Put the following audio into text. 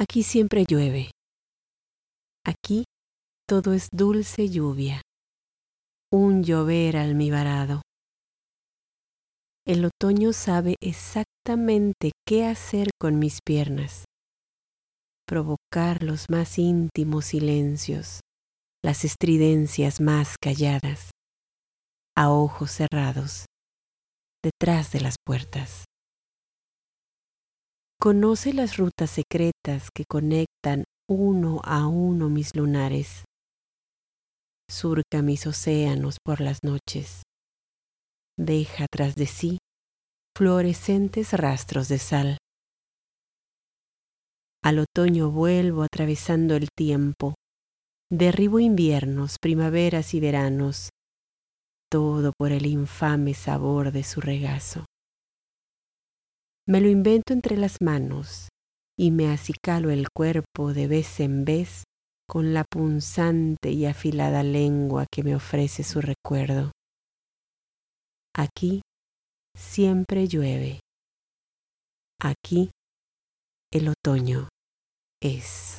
Aquí siempre llueve. Aquí todo es dulce lluvia, un llover almibarado. El otoño sabe exactamente qué hacer con mis piernas, provocar los más íntimos silencios, las estridencias más calladas, a ojos cerrados, detrás de las puertas. Conoce las rutas secretas que conectan uno a uno mis lunares. Surca mis océanos por las noches. Deja tras de sí fluorescentes rastros de sal. Al otoño vuelvo atravesando el tiempo. Derribo inviernos, primaveras y veranos, todo por el infame sabor de su regazo. Me lo invento entre las manos y me acicalo el cuerpo de vez en vez con la punzante y afilada lengua que me ofrece su recuerdo. Aquí siempre llueve. Aquí el otoño es.